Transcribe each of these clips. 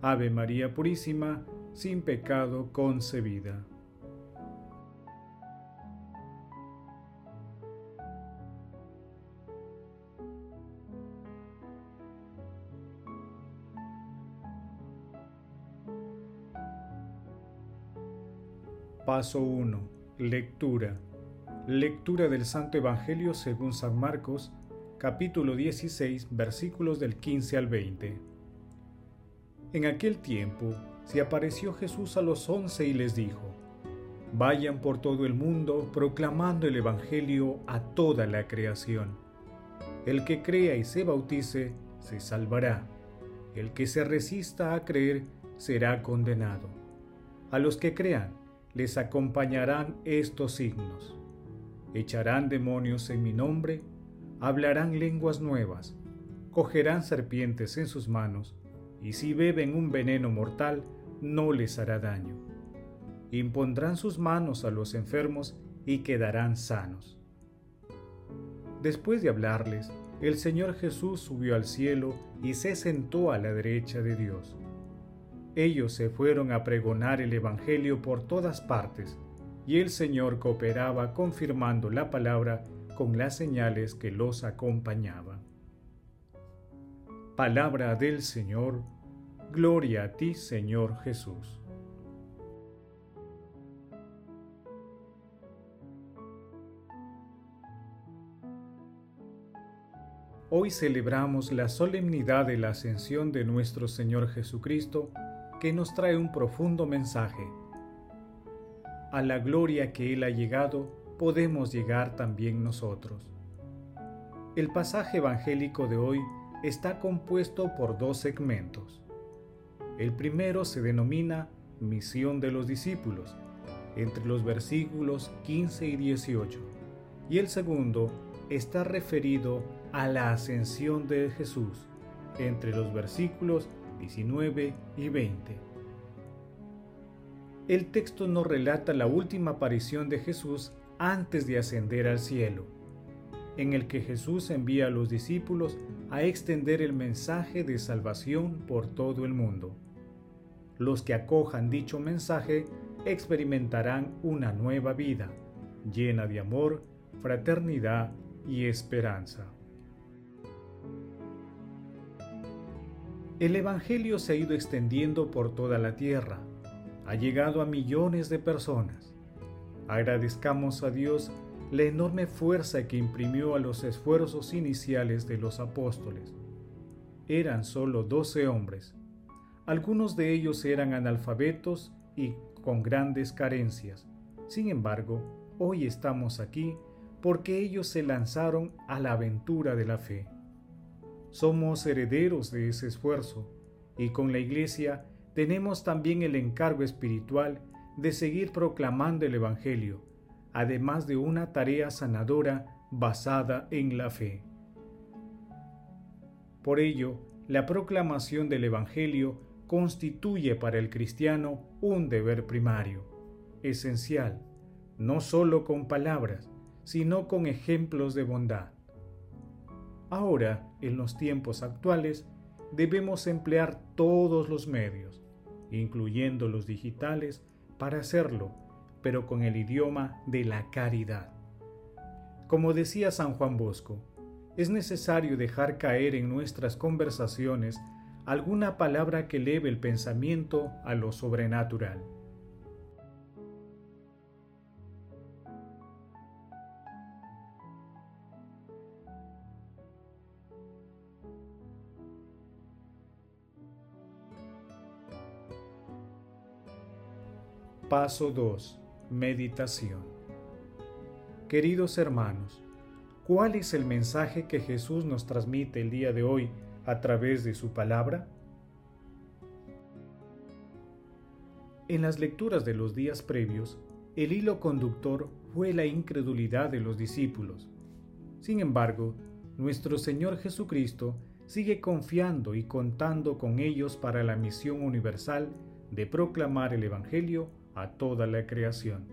Ave María Purísima, sin pecado concebida. Paso 1. Lectura. Lectura del Santo Evangelio según San Marcos, capítulo 16, versículos del 15 al 20. En aquel tiempo se apareció Jesús a los once y les dijo, Vayan por todo el mundo proclamando el Evangelio a toda la creación. El que crea y se bautice, se salvará. El que se resista a creer, será condenado. A los que crean, les acompañarán estos signos. Echarán demonios en mi nombre, hablarán lenguas nuevas, cogerán serpientes en sus manos, y si beben un veneno mortal, no les hará daño. Impondrán sus manos a los enfermos y quedarán sanos. Después de hablarles, el Señor Jesús subió al cielo y se sentó a la derecha de Dios ellos se fueron a pregonar el Evangelio por todas partes, y el Señor cooperaba confirmando la palabra con las señales que los acompañaban. Palabra del Señor, gloria a ti Señor Jesús. Hoy celebramos la solemnidad de la ascensión de nuestro Señor Jesucristo que nos trae un profundo mensaje. A la gloria que Él ha llegado, podemos llegar también nosotros. El pasaje evangélico de hoy está compuesto por dos segmentos. El primero se denomina Misión de los discípulos, entre los versículos 15 y 18, y el segundo está referido a la ascensión de Jesús, entre los versículos 19 y 20. El texto nos relata la última aparición de Jesús antes de ascender al cielo, en el que Jesús envía a los discípulos a extender el mensaje de salvación por todo el mundo. Los que acojan dicho mensaje experimentarán una nueva vida, llena de amor, fraternidad y esperanza. El Evangelio se ha ido extendiendo por toda la tierra, ha llegado a millones de personas. Agradezcamos a Dios la enorme fuerza que imprimió a los esfuerzos iniciales de los apóstoles. Eran solo doce hombres. Algunos de ellos eran analfabetos y con grandes carencias. Sin embargo, hoy estamos aquí porque ellos se lanzaron a la aventura de la fe. Somos herederos de ese esfuerzo y con la Iglesia tenemos también el encargo espiritual de seguir proclamando el Evangelio, además de una tarea sanadora basada en la fe. Por ello, la proclamación del Evangelio constituye para el cristiano un deber primario, esencial, no solo con palabras, sino con ejemplos de bondad. Ahora, en los tiempos actuales, debemos emplear todos los medios, incluyendo los digitales, para hacerlo, pero con el idioma de la caridad. Como decía San Juan Bosco, es necesario dejar caer en nuestras conversaciones alguna palabra que eleve el pensamiento a lo sobrenatural. Paso 2. Meditación. Queridos hermanos, ¿cuál es el mensaje que Jesús nos transmite el día de hoy a través de su palabra? En las lecturas de los días previos, el hilo conductor fue la incredulidad de los discípulos. Sin embargo, nuestro Señor Jesucristo sigue confiando y contando con ellos para la misión universal de proclamar el Evangelio a toda la creación.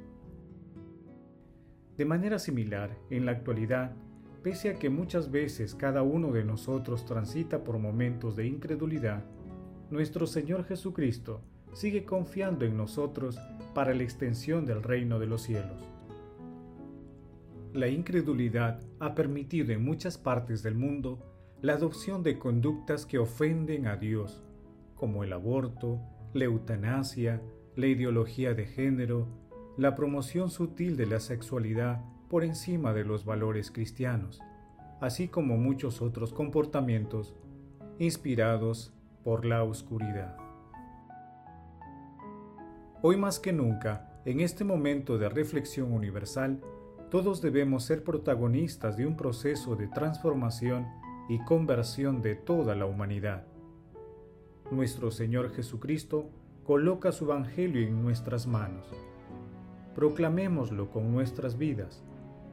De manera similar, en la actualidad, pese a que muchas veces cada uno de nosotros transita por momentos de incredulidad, nuestro Señor Jesucristo sigue confiando en nosotros para la extensión del reino de los cielos. La incredulidad ha permitido en muchas partes del mundo la adopción de conductas que ofenden a Dios, como el aborto, la eutanasia, la ideología de género, la promoción sutil de la sexualidad por encima de los valores cristianos, así como muchos otros comportamientos inspirados por la oscuridad. Hoy más que nunca, en este momento de reflexión universal, todos debemos ser protagonistas de un proceso de transformación y conversión de toda la humanidad nuestro Señor Jesucristo coloca su Evangelio en nuestras manos. Proclamémoslo con nuestras vidas,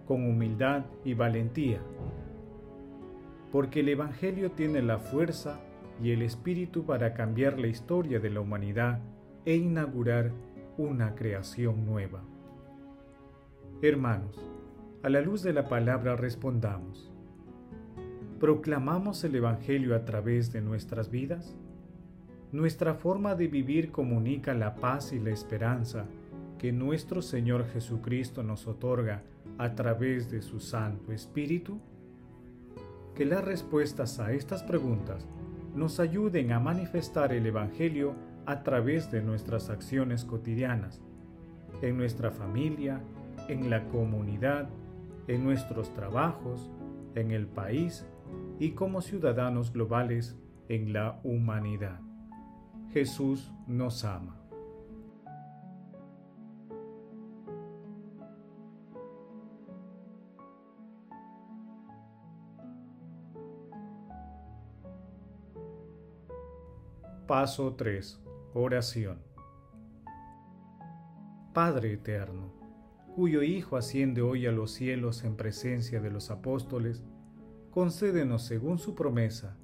con humildad y valentía, porque el Evangelio tiene la fuerza y el espíritu para cambiar la historia de la humanidad e inaugurar una creación nueva. Hermanos, a la luz de la palabra respondamos. ¿Proclamamos el Evangelio a través de nuestras vidas? Nuestra forma de vivir comunica la paz y la esperanza que nuestro Señor Jesucristo nos otorga a través de su Santo Espíritu? Que las respuestas a estas preguntas nos ayuden a manifestar el Evangelio a través de nuestras acciones cotidianas, en nuestra familia, en la comunidad, en nuestros trabajos, en el país y como ciudadanos globales en la humanidad. Jesús nos ama. Paso 3. Oración. Padre Eterno, cuyo Hijo asciende hoy a los cielos en presencia de los apóstoles, concédenos según su promesa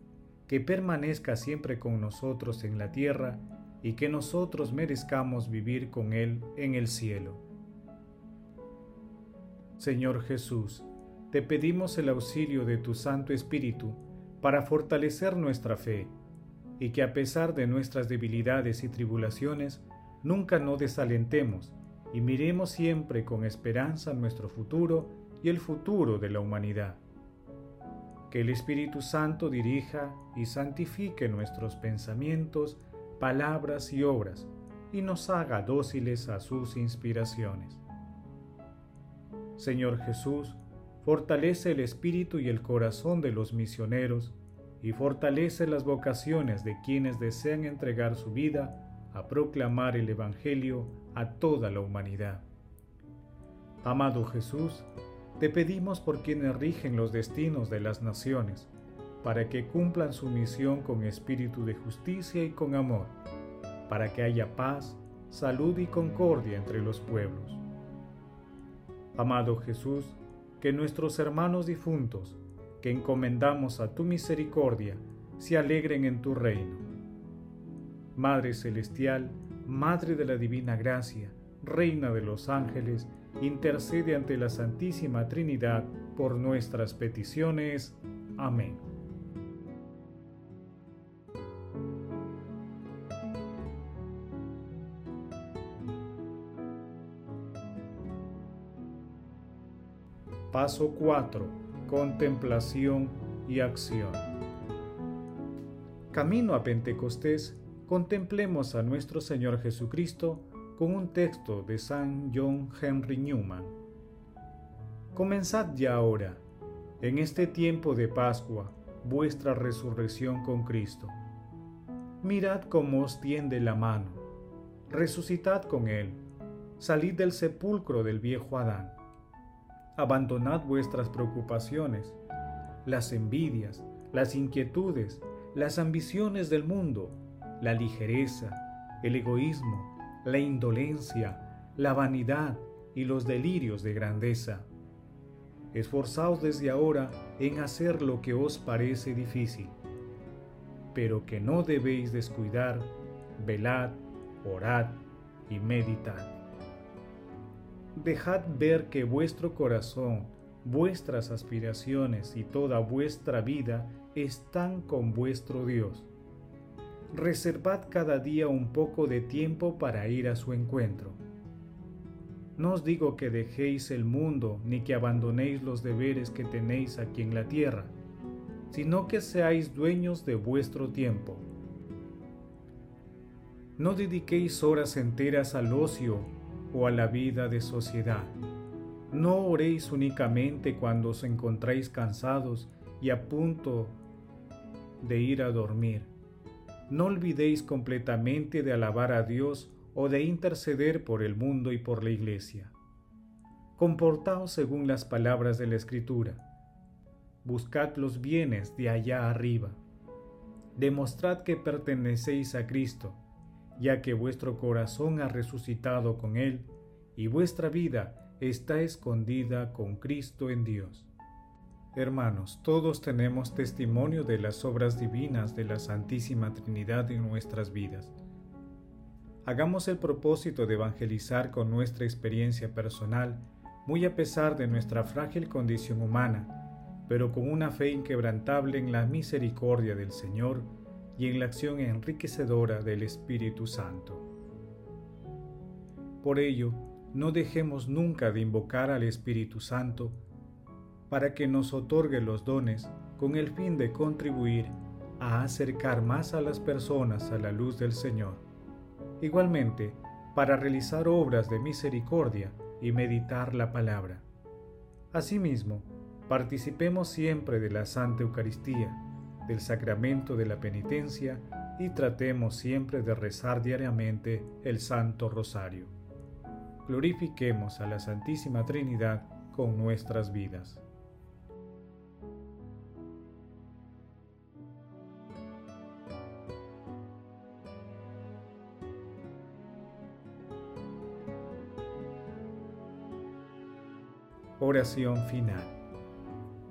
que permanezca siempre con nosotros en la tierra y que nosotros merezcamos vivir con Él en el cielo. Señor Jesús, te pedimos el auxilio de tu Santo Espíritu para fortalecer nuestra fe y que a pesar de nuestras debilidades y tribulaciones, nunca no desalentemos y miremos siempre con esperanza nuestro futuro y el futuro de la humanidad que el Espíritu Santo dirija y santifique nuestros pensamientos, palabras y obras, y nos haga dóciles a sus inspiraciones. Señor Jesús, fortalece el espíritu y el corazón de los misioneros, y fortalece las vocaciones de quienes desean entregar su vida a proclamar el Evangelio a toda la humanidad. Amado Jesús, te pedimos por quienes rigen los destinos de las naciones, para que cumplan su misión con espíritu de justicia y con amor, para que haya paz, salud y concordia entre los pueblos. Amado Jesús, que nuestros hermanos difuntos, que encomendamos a tu misericordia, se alegren en tu reino. Madre Celestial, Madre de la Divina Gracia, Reina de los ángeles, intercede ante la Santísima Trinidad por nuestras peticiones. Amén. Paso 4. Contemplación y acción. Camino a Pentecostés, contemplemos a nuestro Señor Jesucristo con un texto de San John Henry Newman. Comenzad ya ahora, en este tiempo de Pascua, vuestra resurrección con Cristo. Mirad cómo os tiende la mano, resucitad con Él, salid del sepulcro del viejo Adán. Abandonad vuestras preocupaciones, las envidias, las inquietudes, las ambiciones del mundo, la ligereza, el egoísmo, la indolencia, la vanidad y los delirios de grandeza. Esforzaos desde ahora en hacer lo que os parece difícil, pero que no debéis descuidar, velad, orad y meditad. Dejad ver que vuestro corazón, vuestras aspiraciones y toda vuestra vida están con vuestro Dios. Reservad cada día un poco de tiempo para ir a su encuentro. No os digo que dejéis el mundo ni que abandonéis los deberes que tenéis aquí en la tierra, sino que seáis dueños de vuestro tiempo. No dediquéis horas enteras al ocio o a la vida de sociedad. No oréis únicamente cuando os encontráis cansados y a punto de ir a dormir. No olvidéis completamente de alabar a Dios o de interceder por el mundo y por la iglesia. Comportaos según las palabras de la Escritura. Buscad los bienes de allá arriba. Demostrad que pertenecéis a Cristo, ya que vuestro corazón ha resucitado con Él y vuestra vida está escondida con Cristo en Dios. Hermanos, todos tenemos testimonio de las obras divinas de la Santísima Trinidad en nuestras vidas hagamos el propósito de evangelizar con nuestra experiencia personal, muy a pesar de nuestra frágil condición humana, pero con una fe inquebrantable en la misericordia del Señor y en la acción enriquecedora del Espíritu Santo. Por ello, no dejemos nunca de invocar al Espíritu Santo para que nos otorgue los dones con el fin de contribuir a acercar más a las personas a la luz del Señor igualmente para realizar obras de misericordia y meditar la palabra. Asimismo, participemos siempre de la Santa Eucaristía, del sacramento de la penitencia y tratemos siempre de rezar diariamente el Santo Rosario. Glorifiquemos a la Santísima Trinidad con nuestras vidas. Oración final.